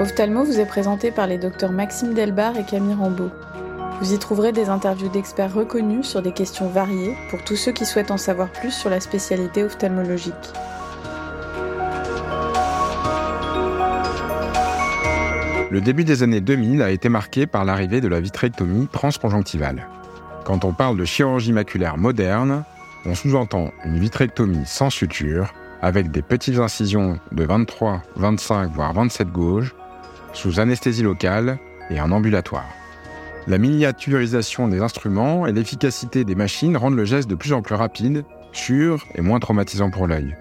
Ophthalmo vous est présenté par les docteurs Maxime Delbar et Camille Rambeau. Vous y trouverez des interviews d'experts reconnus sur des questions variées pour tous ceux qui souhaitent en savoir plus sur la spécialité ophtalmologique. Le début des années 2000 a été marqué par l'arrivée de la vitrectomie transconjonctivale. Quand on parle de chirurgie maculaire moderne, on sous-entend une vitrectomie sans suture, avec des petites incisions de 23, 25 voire 27 gauges, sous anesthésie locale et en ambulatoire. La miniaturisation des instruments et l'efficacité des machines rendent le geste de plus en plus rapide, sûr et moins traumatisant pour l'œil.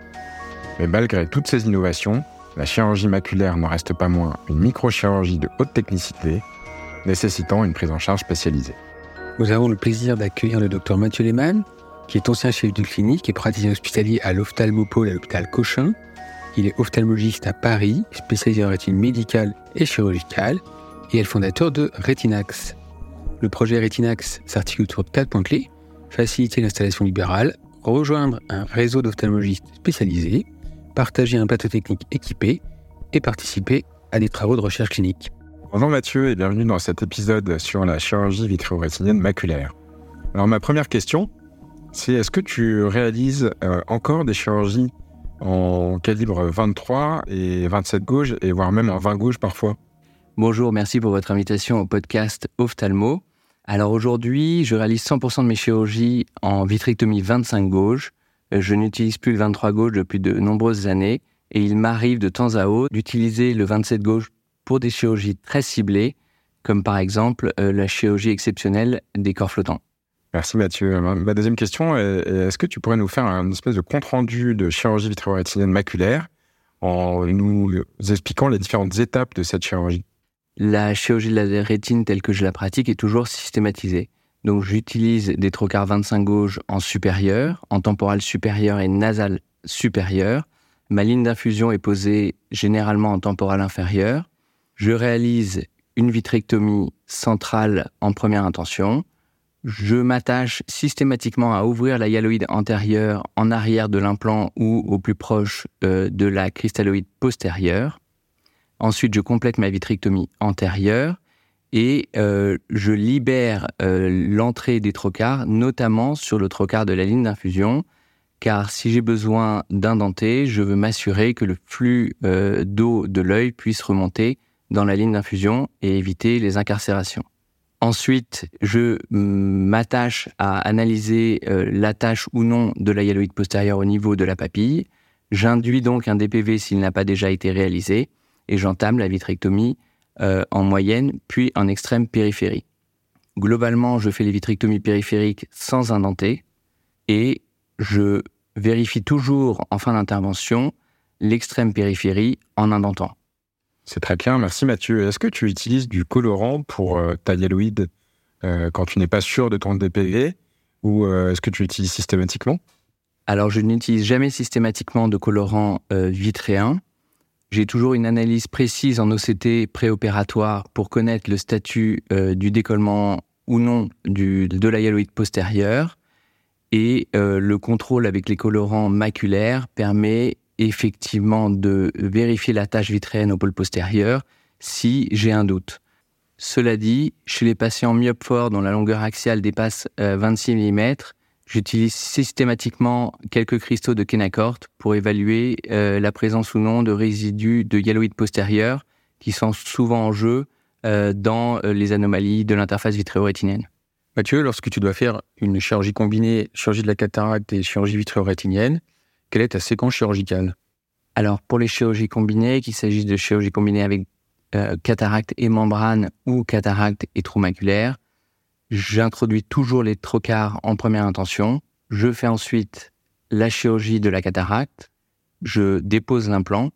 Mais malgré toutes ces innovations, la chirurgie maculaire n'en reste pas moins une microchirurgie de haute technicité, nécessitant une prise en charge spécialisée. Nous avons le plaisir d'accueillir le docteur Mathieu Lehmann, qui est ancien chef de clinique et praticien hospitalier à l'ophtalmopole à l'hôpital Cochin. Il est ophtalmologiste à Paris, spécialisé en rétine médicale et chirurgicale, et est le fondateur de Retinax. Le projet Retinax s'articule autour de quatre points clés faciliter l'installation libérale, rejoindre un réseau d'ophtalmologistes spécialisés, partager un plateau technique équipé et participer à des travaux de recherche clinique. Bonjour Mathieu et bienvenue dans cet épisode sur la chirurgie vitréo-rétinienne maculaire. Alors ma première question, c'est est-ce que tu réalises euh, encore des chirurgies en calibre 23 et 27 gauges et voire même en 20 gauges parfois Bonjour, merci pour votre invitation au podcast Ophthalmo. Alors aujourd'hui, je réalise 100% de mes chirurgies en vitrectomie 25 gauges. Euh, je n'utilise plus le 23 gauche depuis de nombreuses années et il m'arrive de temps à autre d'utiliser le 27 gauche pour des chirurgies très ciblées, comme par exemple euh, la chirurgie exceptionnelle des corps flottants. Merci Mathieu. Ma deuxième question est est-ce que tu pourrais nous faire un espèce de compte-rendu de chirurgie vitréo-rétinienne maculaire en nous expliquant les différentes étapes de cette chirurgie? La chirurgie de la rétine telle que je la pratique est toujours systématisée. Donc j'utilise des trocars 25 gauges en supérieur, en temporal supérieur et nasal supérieur. Ma ligne d'infusion est posée généralement en temporal inférieur. Je réalise une vitrectomie centrale en première intention. Je m'attache systématiquement à ouvrir la hyaloïde antérieure en arrière de l'implant ou au plus proche euh, de la cristalloïde postérieure. Ensuite, je complète ma vitrectomie antérieure et euh, je libère euh, l'entrée des trocars, notamment sur le trocar de la ligne d'infusion, car si j'ai besoin d'indenter, je veux m'assurer que le flux d'eau de l'œil puisse remonter dans la ligne d'infusion et éviter les incarcérations. Ensuite, je m'attache à analyser euh, l'attache ou non de la hyaloïde postérieure au niveau de la papille. J'induis donc un DPV s'il n'a pas déjà été réalisé et j'entame la vitrectomie euh, en moyenne puis en extrême périphérie. Globalement, je fais les vitrectomies périphériques sans indenter et je vérifie toujours en fin d'intervention l'extrême périphérie en indentant. C'est très clair, merci Mathieu. Est-ce que tu utilises du colorant pour euh, ta hyaloïde euh, quand tu n'es pas sûr de ton DPV ou euh, est-ce que tu l'utilises systématiquement? Alors je n'utilise jamais systématiquement de colorant vitréen. J'ai toujours une analyse précise en OCT préopératoire pour connaître le statut du décollement ou non de la hyaloïde postérieure. Et le contrôle avec les colorants maculaires permet effectivement de vérifier la tâche vitréenne au pôle postérieur si j'ai un doute. Cela dit, chez les patients myopes forts dont la longueur axiale dépasse 26 euh, mm, j'utilise systématiquement quelques cristaux de Kenacort pour évaluer euh, la présence ou non de résidus de hyaloïde postérieure qui sont souvent en jeu euh, dans les anomalies de l'interface vitréo-rétinienne. Mathieu, lorsque tu dois faire une chirurgie combinée, chirurgie de la cataracte et chirurgie vitréo-rétinienne, quelle est ta séquence chirurgicale Alors, pour les chirurgies combinées, qu'il s'agisse de chirurgie combinée avec euh, cataracte et membrane ou cataracte et trou maculaire, j'introduis toujours les trocars en première intention. Je fais ensuite la chirurgie de la cataracte. Je dépose l'implant.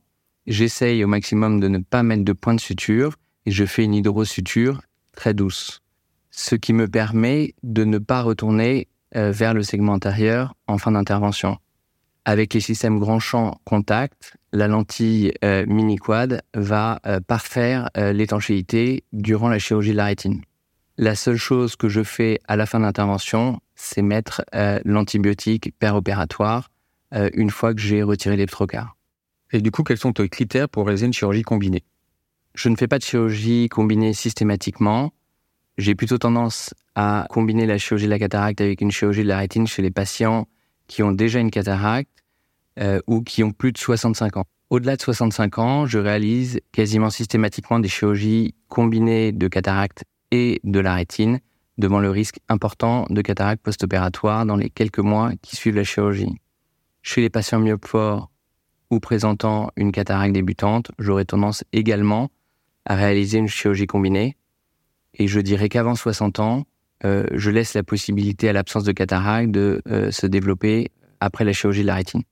J'essaye au maximum de ne pas mettre de point de suture et je fais une hydrosuture très douce. Ce qui me permet de ne pas retourner euh, vers le segment antérieur en fin d'intervention. Avec les systèmes grand champ contact, la lentille euh, mini quad va euh, parfaire euh, l'étanchéité durant la chirurgie de la rétine. La seule chose que je fais à la fin de l'intervention, c'est mettre l'antibiotique opératoire une fois que j'ai retiré les trocars. Et du coup, quels sont tes critères pour réaliser une chirurgie combinée? Je ne fais pas de chirurgie combinée systématiquement. J'ai plutôt tendance à combiner la chirurgie de la cataracte avec une chirurgie de la rétine chez les patients qui ont déjà une cataracte euh, ou qui ont plus de 65 ans. Au-delà de 65 ans, je réalise quasiment systématiquement des chirurgies combinées de cataracte et de la rétine devant le risque important de cataracte post-opératoire dans les quelques mois qui suivent la chirurgie. Chez les patients myopes forts ou présentant une cataracte débutante, j'aurais tendance également à réaliser une chirurgie combinée. Et je dirais qu'avant 60 ans, euh, je laisse la possibilité à l'absence de cataracte de euh, se développer après la chirurgie de la rétine.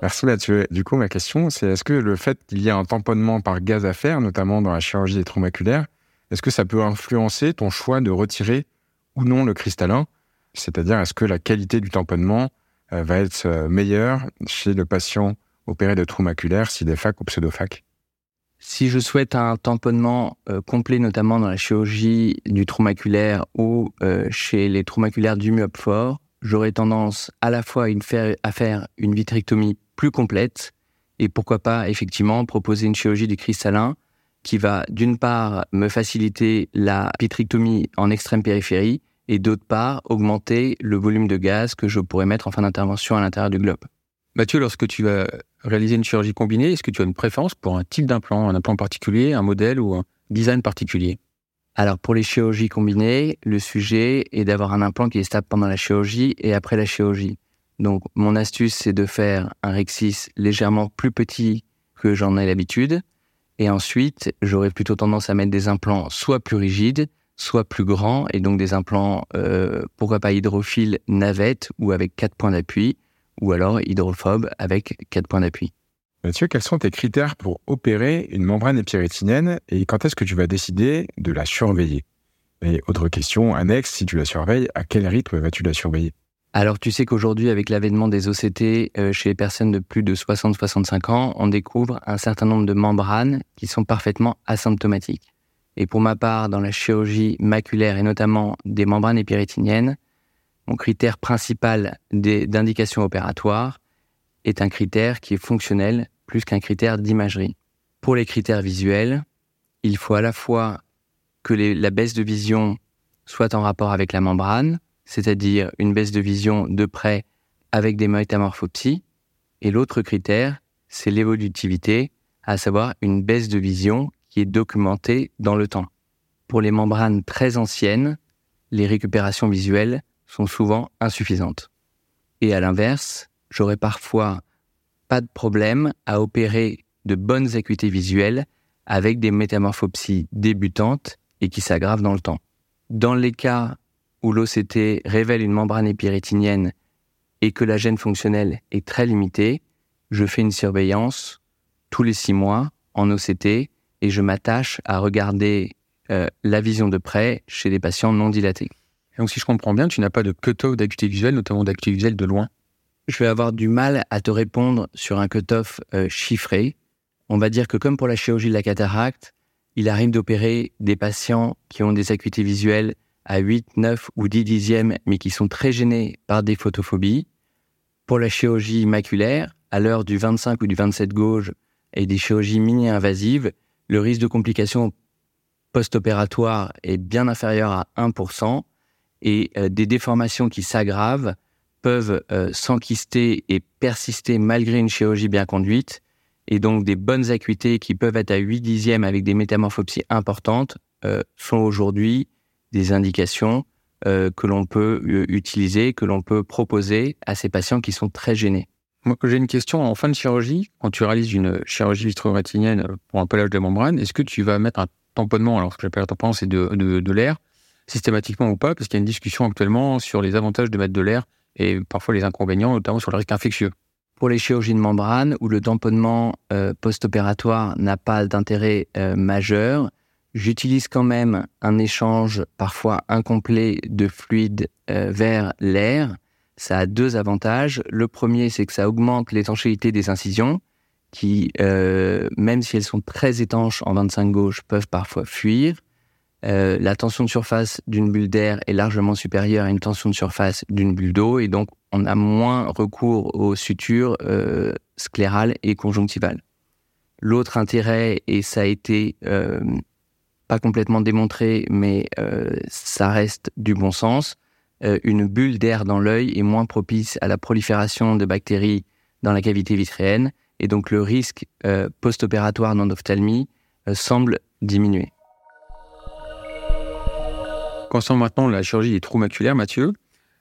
Merci Mathieu. Du coup, ma question, c'est est-ce que le fait qu'il y ait un tamponnement par gaz à faire, notamment dans la chirurgie rétromaculaire, est-ce que ça peut influencer ton choix de retirer ou non le cristallin? C'est-à-dire, est-ce que la qualité du tamponnement euh, va être meilleure chez le patient opéré de trou maculaire, s'il est fac ou pseudofac Si je souhaite un tamponnement euh, complet, notamment dans la chirurgie du trou maculaire ou chez les trous maculaires du myope fort, j'aurais tendance à la fois à faire une vitrectomie plus complète et pourquoi pas effectivement proposer une chirurgie du cristallin qui va d'une part me faciliter la vitrectomie en extrême périphérie et d'autre part augmenter le volume de gaz que je pourrais mettre en fin d'intervention à l'intérieur du globe. Mathieu, lorsque tu vas réaliser une chirurgie combinée, est-ce que tu as une préférence pour un type d'implant, un implant particulier, un modèle ou un design particulier? Alors pour les chirurgies combinées, le sujet est d'avoir un implant qui est stable pendant la chirurgie et après la chirurgie. Donc mon astuce c'est de faire un rexis légèrement plus petit que j'en ai l'habitude. Et ensuite j'aurais plutôt tendance à mettre des implants soit plus rigides, soit plus grands et donc des implants euh, pourquoi pas hydrophiles navette ou avec quatre points d'appui ou alors hydrophobe avec quatre points d'appui. Mathieu, quels sont tes critères pour opérer une membrane épirétinienne et quand est-ce que tu vas décider de la surveiller? Et autre question annexe, si tu la surveilles, à quel rythme vas-tu la surveiller? Alors tu sais qu'aujourd'hui, avec l'avènement des OCT euh, chez les personnes de plus de 60-65 ans, on découvre un certain nombre de membranes qui sont parfaitement asymptomatiques. Et pour ma part, dans la chirurgie maculaire et notamment des membranes épirétiniennes, mon critère principal d'indication opératoire est un critère qui est fonctionnel plus qu'un critère d'imagerie. Pour les critères visuels, il faut à la fois que la baisse de vision soit en rapport avec la membrane, c'est-à-dire une baisse de vision de près avec des métamorphopsies, et l'autre critère, c'est l'évolutivité, à savoir une baisse de vision qui est documentée dans le temps. Pour les membranes très anciennes, les récupérations visuelles sont souvent insuffisantes. Et à l'inverse, j'aurais parfois pas de problème à opérer de bonnes acuités visuelles avec des métamorphopsies débutantes et qui s'aggravent dans le temps. Dans les cas où l'OCT révèle une membrane épirétinienne et que la gêne fonctionnelle est très limitée, je fais une surveillance tous les six mois en OCT et je m'attache à regarder euh, la vision de près chez des patients non dilatés. Donc, si je comprends bien, tu n'as pas de cut-off d'acuité visuelle, notamment d'acuité visuelle de loin je vais avoir du mal à te répondre sur un cut-off euh, chiffré. On va dire que comme pour la chirurgie de la cataracte, il arrive d'opérer des patients qui ont des acuités visuelles à 8, 9 ou 10 dixièmes, mais qui sont très gênés par des photophobies. Pour la chirurgie maculaire, à l'heure du 25 ou du 27 gauche et des chirurgies mini-invasives, le risque de complications post-opératoires est bien inférieur à 1% et euh, des déformations qui s'aggravent peuvent euh, s'enquister et persister malgré une chirurgie bien conduite, et donc des bonnes acuités qui peuvent être à 8 dixièmes avec des métamorphopsies importantes euh, sont aujourd'hui des indications que l'on peut utiliser, que l'on peut proposer à ces patients qui sont très gênés. Moi, j'ai une question en fin de chirurgie. Quand tu réalises une chirurgie vitro-rétinienne pour un pelage de membrane, est-ce que tu vas mettre un tamponnement? Alors, ce que j'appelle un tamponnement, c'est de l'air, systématiquement ou pas Parce qu'il y a une discussion actuellement sur les avantages de mettre de l'air et parfois les inconvénients, notamment sur le risque infectieux. Pour les chirurgies de membrane, où le tamponnement euh, post-opératoire n'a pas d'intérêt euh, majeur, j'utilise quand même un échange parfois incomplet de fluide euh, vers l'air. Ça a deux avantages. Le premier, c'est que ça augmente l'étanchéité des incisions, qui, même si elles sont très étanches en 25 gauche, peuvent parfois fuir. Euh, la tension de surface d'une bulle d'air est largement supérieure à une tension de surface d'une bulle d'eau et donc on a moins recours aux sutures euh, sclérales et conjonctivales. L'autre intérêt, et ça a été pas complètement démontré, mais ça reste du bon sens, une bulle d'air dans l'œil est moins propice à la prolifération de bactéries dans la cavité vitréenne, et donc le risque post-opératoire d'endophtalmie semble diminuer. Concernant maintenant la chirurgie des trous maculaires, Mathieu,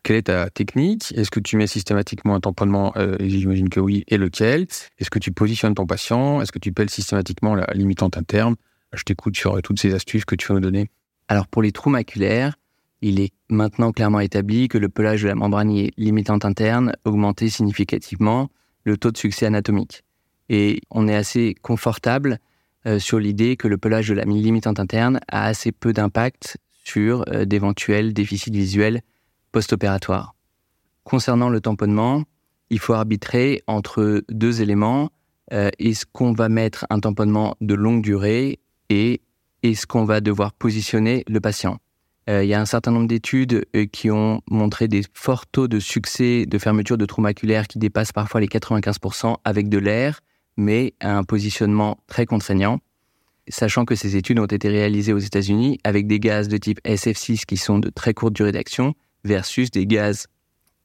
quelle est ta technique? Est-ce que tu mets systématiquement un tamponnement euh, J'imagine que oui. Et lequel? Est-ce que tu positionnes ton patient? Est-ce que tu pèles systématiquement la limitante interne? Je t'écoute sur euh, toutes ces astuces que tu vas nous donner. Alors pour les trous maculaires, il est maintenant clairement établi que le pelage de la membrane limitante interne augmentait significativement le taux de succès anatomique. Et on est assez confortable euh, sur l'idée que le pelage de la limitante interne a assez peu d'impact sur euh, d'éventuels déficits visuels post-opératoires. Concernant le tamponnement, il faut arbitrer entre deux éléments. Euh, est-ce qu'on va mettre un tamponnement de longue durée et est-ce qu'on va devoir positionner le patient? Euh, Il y a un certain nombre d'études qui ont montré des forts taux de succès de fermeture de trous maculaires qui dépassent parfois les 95% avec de l'air, mais un positionnement très contraignant sachant que ces études ont été réalisées aux États-Unis avec des gaz de type SF6 qui sont de très courte durée d'action versus des gaz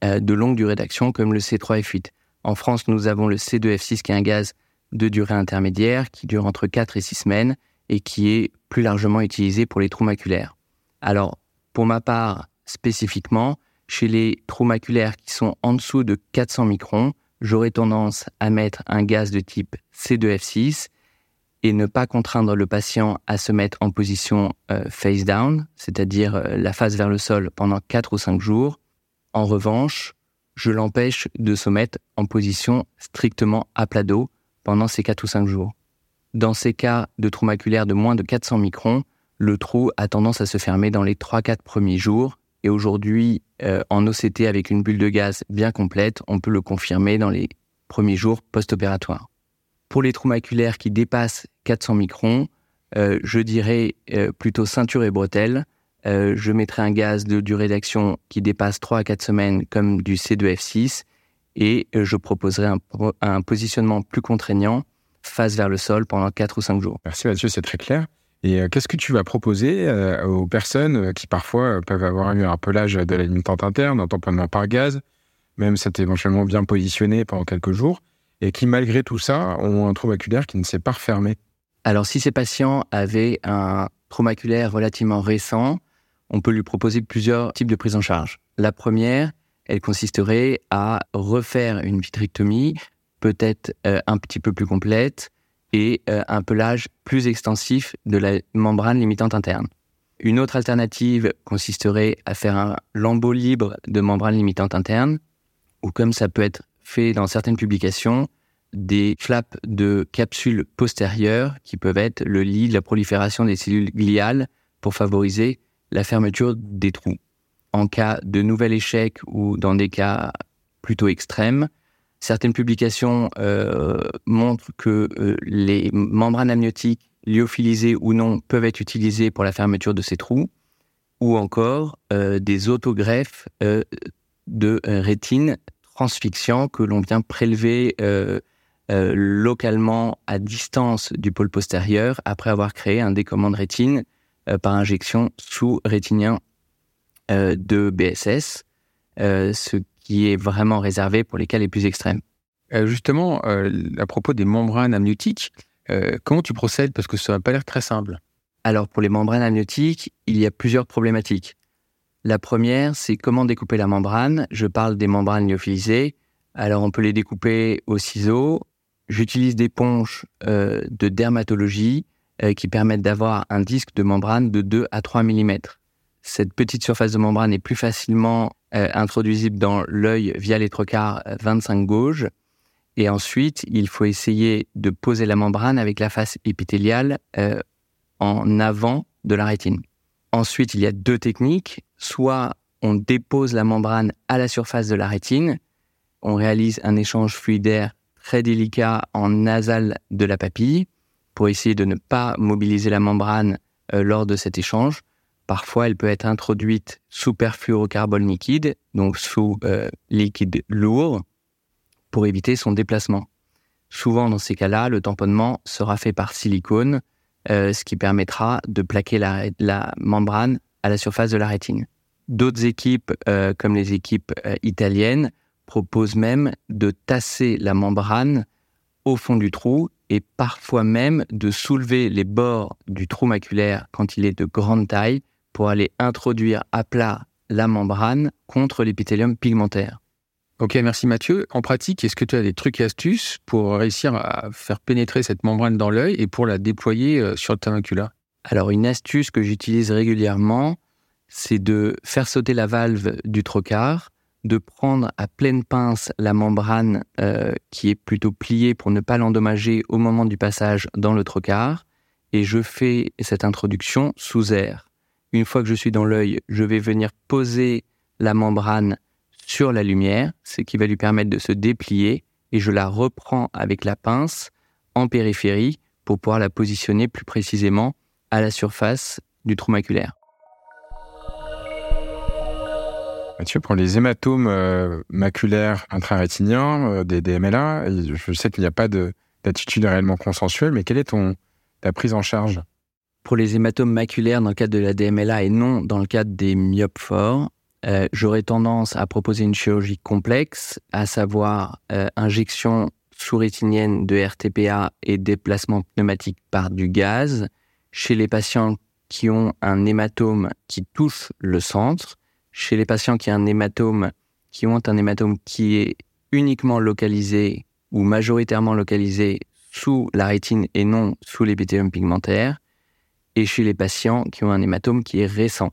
euh, de longue durée d'action comme le C3F8. En France, nous avons le C2F6 qui est un gaz de durée intermédiaire qui dure entre 4 et 6 semaines et qui est plus largement utilisé pour les trous maculaires. Alors, pour ma part, spécifiquement, chez les trous maculaires qui sont en dessous de 400 microns, j'aurais tendance à mettre un gaz de type C2F6 et ne pas contraindre le patient à se mettre en position euh, face down, c'est-à-dire euh, la face vers le sol pendant 4 ou 5 jours. En revanche, je l'empêche de se mettre en position strictement à plat dos pendant ces 4 ou 5 jours. Dans ces cas de trou maculaire de moins de 400 microns, le trou a tendance à se fermer dans les 3-4 premiers jours et aujourd'hui, euh, en OCT avec une bulle de gaz bien complète, on peut le confirmer dans les premiers jours post-opératoires. Pour les trous maculaires qui dépassent 400 microns, euh, je dirais euh, plutôt ceinture et bretelles. Euh, je mettrai un gaz de durée d'action qui dépasse 3 à 4 semaines comme du C2F6 et je proposerai un, positionnement plus contraignant face vers le sol pendant 4 ou 5 jours. Merci Mathieu, c'est très clair. Et qu'est-ce que tu vas proposer aux personnes qui parfois peuvent avoir eu un pelage de la limitante interne, un tamponnement par gaz, même c'est éventuellement bien positionné pendant quelques jours et qui, malgré tout ça, ont un trou maculaire qui ne s'est pas refermé Alors, si ces patients avaient un trou maculaire relativement récent, on peut lui proposer plusieurs types de prise en charge. La première, elle consisterait à refaire une vitrectomie, peut-être euh, un petit peu plus complète, et euh, un pelage plus extensif de la membrane limitante interne. Une autre alternative consisterait à faire un lambeau libre de membrane limitante interne, ou comme ça peut être fait dans certaines publications des flaps de capsules postérieures qui peuvent être le lit de la prolifération des cellules gliales pour favoriser la fermeture des trous. En cas de nouvel échec ou dans des cas plutôt extrêmes, certaines publications euh, montrent que euh, les membranes amniotiques lyophilisées ou non peuvent être utilisées pour la fermeture de ces trous, ou encore euh, des autogreffes de rétine transfixiant que l'on vient prélever euh, euh, localement à distance du pôle postérieur après avoir créé un décommande rétine euh, par injection sous rétinien de BSS, ce qui est vraiment réservé pour les cas les plus extrêmes. justement, à propos des membranes amniotiques, comment tu procèdes? Parce que ça n'a pas l'air très simple. Alors pour les membranes amniotiques, il y a plusieurs problématiques. La première, c'est comment découper la membrane. Je parle des membranes lyophilisées. Alors, on peut les découper au ciseau. J'utilise des ponches euh, de dermatologie euh, qui permettent d'avoir un disque de membrane de 2 à 3 mm. Cette petite surface de membrane est plus facilement euh, introduisible dans l'œil via les trocars 25 gauche. Et ensuite, il faut essayer de poser la membrane avec la face épithéliale en avant de la rétine. Ensuite, il y a deux techniques. Soit on dépose la membrane à la surface de la rétine, on réalise un échange fluidaire très délicat en nasal de la papille pour essayer de ne pas mobiliser la membrane euh, lors de cet échange. Parfois, elle peut être introduite sous perfluorocarbone liquide, donc sous euh, liquide lourd, pour éviter son déplacement. Souvent, dans ces cas-là, le tamponnement sera fait par silicone, euh, ce qui permettra de plaquer la, membrane à la surface de la rétine. D'autres équipes, euh, comme les équipes euh, italiennes, proposent même de tasser la membrane au fond du trou et parfois même de soulever les bords du trou maculaire quand il est de grande taille pour aller introduire à plat la membrane contre l'épithélium pigmentaire. Ok, merci Mathieu. En pratique, est-ce que tu as des trucs et astuces pour réussir à faire pénétrer cette membrane dans l'œil et pour la déployer euh, sur le macula Alors, une astuce que j'utilise régulièrement, c'est de faire sauter la valve du trocar, de prendre à pleine pince la membrane euh, qui est plutôt pliée pour ne pas l'endommager au moment du passage dans le trocar, et je fais cette introduction sous air. Une fois que je suis dans l'œil, je vais venir poser la membrane sur la lumière, ce qui va lui permettre de se déplier, et je la reprends avec la pince en périphérie pour pouvoir la positionner plus précisément à la surface du trou maculaire. Mathieu, pour les hématomes euh, maculaires intrarétiniens, euh, des DMLA, je sais qu'il n'y a pas d'attitude réellement consensuelle, mais quelle est ton, ta prise en charge? Pour les hématomes maculaires dans le cadre de la DMLA et non dans le cadre des myopes forts, euh, j'aurais tendance à proposer une chirurgie complexe, à savoir euh, injection sous-rétinienne de RTPA et déplacement pneumatique par du gaz chez les patients qui ont un hématome qui touche le centre, chez les patients qui ont un hématome qui ont un hématome qui est uniquement localisé ou majoritairement localisé sous la rétine et non sous l'épithélium pigmentaire, et chez les patients qui ont un hématome qui est récent.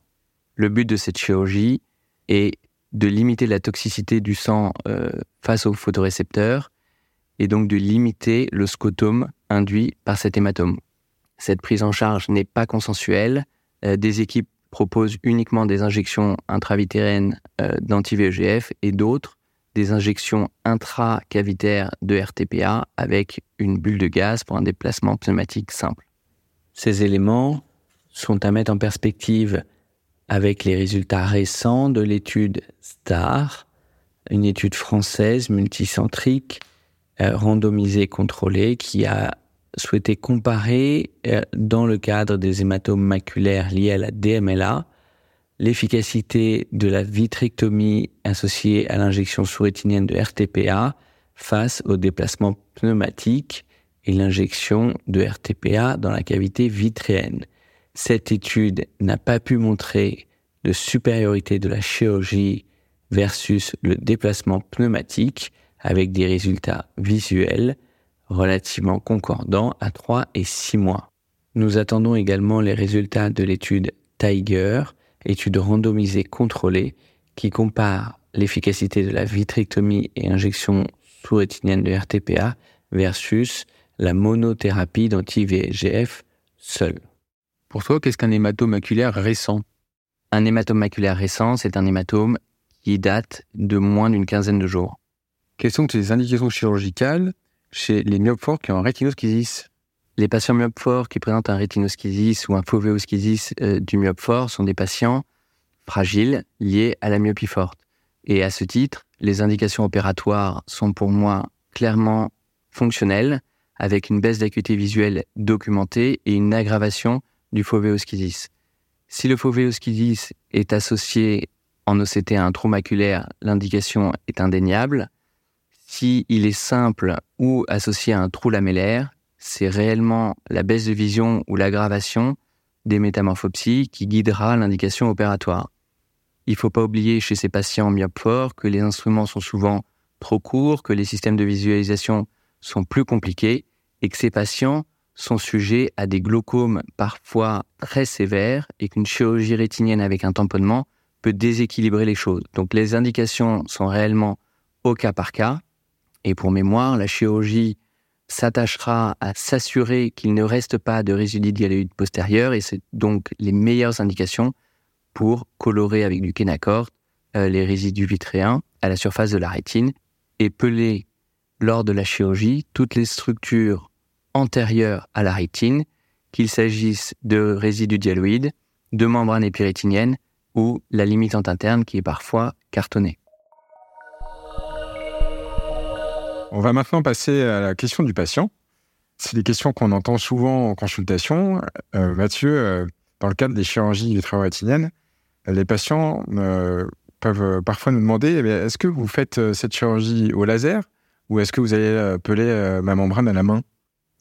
Le but de cette chirurgie, et de limiter la toxicité du sang euh, face aux photorécepteurs et donc de limiter le scotome induit par cet hématome. Cette prise en charge n'est pas consensuelle. Euh, des équipes proposent uniquement des injections intravitérines euh, d'anti-VEGF et d'autres des injections intracavitaires de RTPA avec une bulle de gaz pour un déplacement pneumatique simple. Ces éléments sont à mettre en perspective avec les résultats récents de l'étude STAR, une étude française multicentrique, euh, randomisée, contrôlée, qui a souhaité comparer, euh, dans le cadre des hématomes maculaires liés à la DMLA, l'efficacité de la vitrectomie associée à l'injection sous-rétinienne de RTPA face au déplacement pneumatique et l'injection de RTPA dans la cavité vitréenne cette étude n'a pas pu montrer de supériorité de la chirurgie versus le déplacement pneumatique avec des résultats visuels relativement concordants à 3 et 6 mois. Nous attendons également les résultats de l'étude Tiger, étude randomisée contrôlée, qui compare l'efficacité de la vitrectomie et injection sous-rétinienne de RTPA versus la monothérapie d'anti-VEGF seule. Pour toi, qu'est-ce qu'un hématome maculaire récent? Un hématome maculaire récent, c'est un hématome qui date de moins d'une quinzaine de jours. Quelles sont les indications chirurgicales chez les myopes forts qui ont un rétinoschisis? Les patients myopes forts qui présentent un rétinoschisis ou un fovéoschisis euh, du myope fort sont des patients fragiles liés à la myopie forte. Et à ce titre, les indications opératoires sont pour moi clairement fonctionnelles, avec une baisse d'acuité visuelle documentée et une aggravation du. Si le fovéoschisis est associé en OCT à un trou maculaire, l'indication est indéniable. Si il est simple ou associé à un trou lamellaire, c'est réellement la baisse de vision ou l'aggravation des métamorphopsies qui guidera l'indication opératoire. Il ne faut pas oublier chez ces patients myopes que les instruments sont souvent trop courts, que les systèmes de visualisation sont plus compliqués et que ces patients sont sujets à des glaucomes parfois très sévères et qu'une chirurgie rétinienne avec un tamponnement peut déséquilibrer les choses. Donc les indications sont réellement au cas par cas. Et pour mémoire, la chirurgie s'attachera à s'assurer qu'il ne reste pas de résidus dialéoïdes postérieurs et c'est donc les meilleures indications pour colorer avec du Kenacort euh, les résidus vitréens à la surface de la rétine et peler lors de la chirurgie toutes les structures antérieure à la rétine, qu'il s'agisse de résidus dialoïdes, de membranes épirétiniennes ou la limitante interne qui est parfois cartonnée. On va maintenant passer à la question du patient. C'est des questions qu'on entend souvent en consultation. Euh, Mathieu, euh, dans le cadre des chirurgies rétiniennes, les patients euh, peuvent parfois nous demander eh est-ce que vous faites cette chirurgie au laser ou est-ce que vous allez peler ma membrane à la main?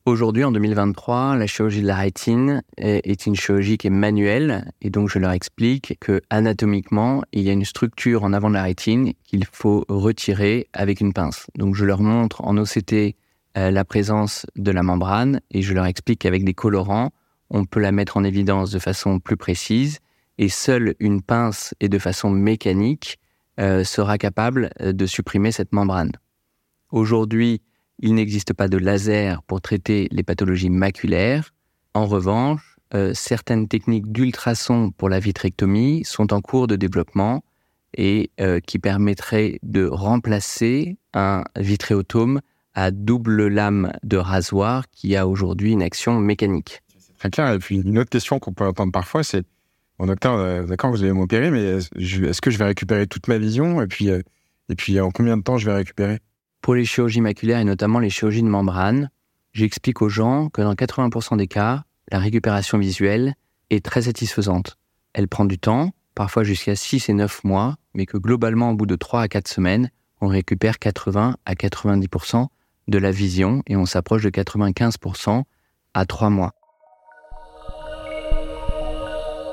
Aujourd'hui, en 2023, la chirurgie de la rétine est une chirurgie qui est manuelle, et donc je leur explique que anatomiquement, il y a une structure en avant de la rétine qu'il faut retirer avec une pince. Donc je leur montre en OCT euh, la présence de la membrane, et je leur explique qu'avec des colorants, on peut la mettre en évidence de façon plus précise, et seule une pince et de façon mécanique euh, sera capable euh, de supprimer cette membrane. Aujourd'hui, il n'existe pas de laser pour traiter les pathologies maculaires. En revanche, euh, certaines techniques d'ultrasons pour la vitrectomie sont en cours de développement et euh, qui permettraient de remplacer un vitréotome à double lame de rasoir qui a aujourd'hui une action mécanique. Très clair. Et puis une autre question qu'on peut entendre parfois, c'est Bon, docteur, euh, d'accord, vous allez m'opérer, mais est-ce que je vais récupérer toute ma vision? Et puis, et puis en combien de temps je vais récupérer? Pour les chirurgies maculaires et notamment les chirurgies de membrane, j'explique aux gens que dans 80% des cas, la récupération visuelle est très satisfaisante. Elle prend du temps, parfois jusqu'à 6 et 9 mois, mais que globalement, au bout de 3 à 4 semaines, on récupère 80 à 90% de la vision et on s'approche de 95% à 3 mois.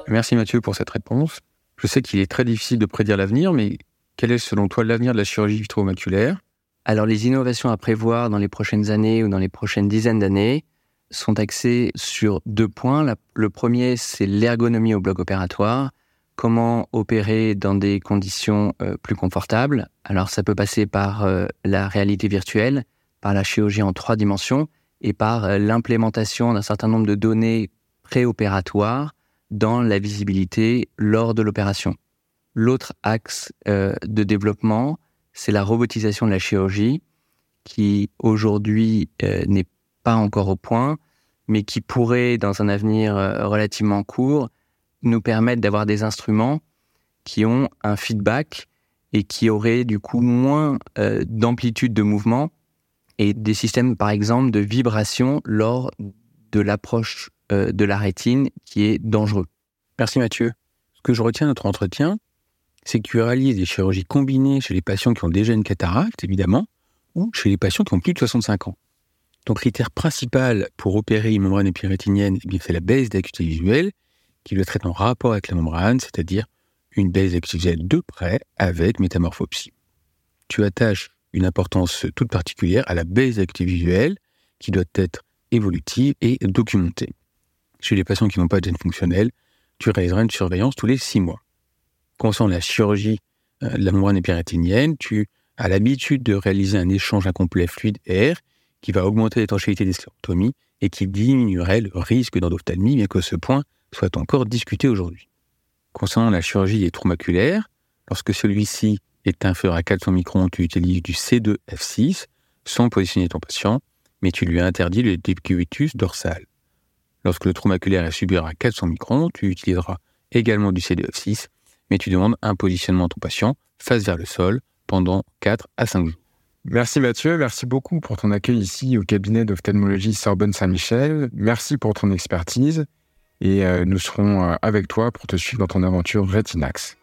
Merci Mathieu pour cette réponse. Je sais qu'il est très difficile de prédire l'avenir, mais quel est selon toi l'avenir de la chirurgie vitromaculaire? Alors les innovations à prévoir dans les prochaines années ou dans les prochaines dizaines d'années sont axées sur deux points. le premier, c'est l'ergonomie au bloc opératoire. Comment opérer dans des conditions euh, plus confortables Alors ça peut passer par euh, la réalité virtuelle, par la chirurgie en trois dimensions et par euh, l'implémentation d'un certain nombre de données préopératoires dans la visibilité lors de l'opération. L'autre axe de développement, c'est la robotisation de la chirurgie qui aujourd'hui euh, n'est pas encore au point, mais qui pourrait, dans un avenir euh, relativement court, nous permettre d'avoir des instruments qui ont un feedback et qui auraient du coup moins euh, d'amplitude de mouvement et des systèmes, par exemple, de vibration lors de l'approche de la rétine qui est dangereux. Merci Mathieu. Ce que je retiens de notre entretien, c'est que tu réalises des chirurgies combinées chez les patients qui ont déjà une cataracte, évidemment, ou chez les patients qui ont plus de 65 ans. Ton critère principal pour opérer une membrane épirétinienne, eh c'est la baisse d'acuité visuelle, qui doit être en rapport avec la membrane, c'est-à-dire une baisse d'acuité visuelle de près avec métamorphopsie. Tu attaches une importance toute particulière à la baisse d'acuité visuelle, qui doit être évolutive et documentée. Chez les patients qui n'ont pas de gène fonctionnel, tu réaliseras une surveillance tous les six mois concernant la chirurgie euh, de la membrane épirétinienne, tu as l'habitude de réaliser un échange incomplet fluide-air qui va augmenter l'étanchéité des sclérotomies et qui diminuerait le risque d'endophtalmie, bien que ce point soit encore discuté aujourd'hui. Concernant la chirurgie des trous maculaires, lorsque celui-ci est inférieur à 400 microns, tu utilises du C2F6 sans positionner ton patient, mais tu lui interdis le décubitus dorsal. Lorsque le trou maculaire est supérieur à 400 microns, tu utiliseras également du C2F6 mais tu demandes un positionnement à ton patient face vers le sol pendant 4 à 5 jours. Merci Mathieu, merci beaucoup pour ton accueil ici au cabinet d'ophtalmologie Sorbonne Saint-Michel. Merci pour ton expertise et euh, nous serons euh, avec toi pour te suivre dans ton aventure Retinax.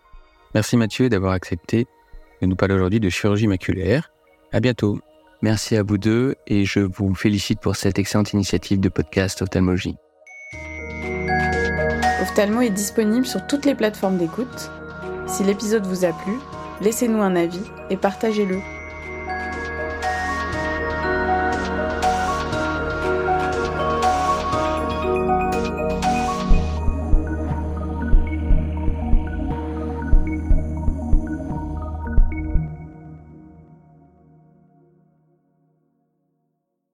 Merci Mathieu d'avoir accepté de nous parler aujourd'hui de chirurgie maculaire. À bientôt. Merci à vous deux et je vous félicite pour cette excellente initiative de podcast ophtalmologie. Ophthalmo est disponible sur toutes les plateformes d'écoute si l'épisode vous a plu, laissez-nous un avis et partagez-le.